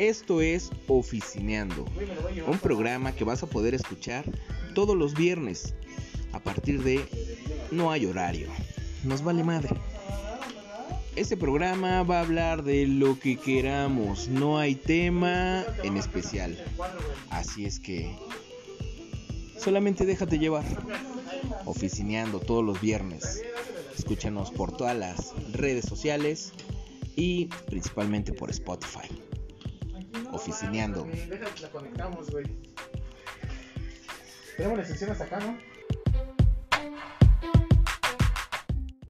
Esto es Oficineando, un programa que vas a poder escuchar todos los viernes a partir de no hay horario. Nos vale madre. Este programa va a hablar de lo que queramos, no hay tema en especial. Así es que solamente déjate llevar. Oficineando todos los viernes. Escúchanos por todas las redes sociales y principalmente por Spotify. Oficineando. La conectamos, güey. Tenemos la extensión hasta acá, ¿no?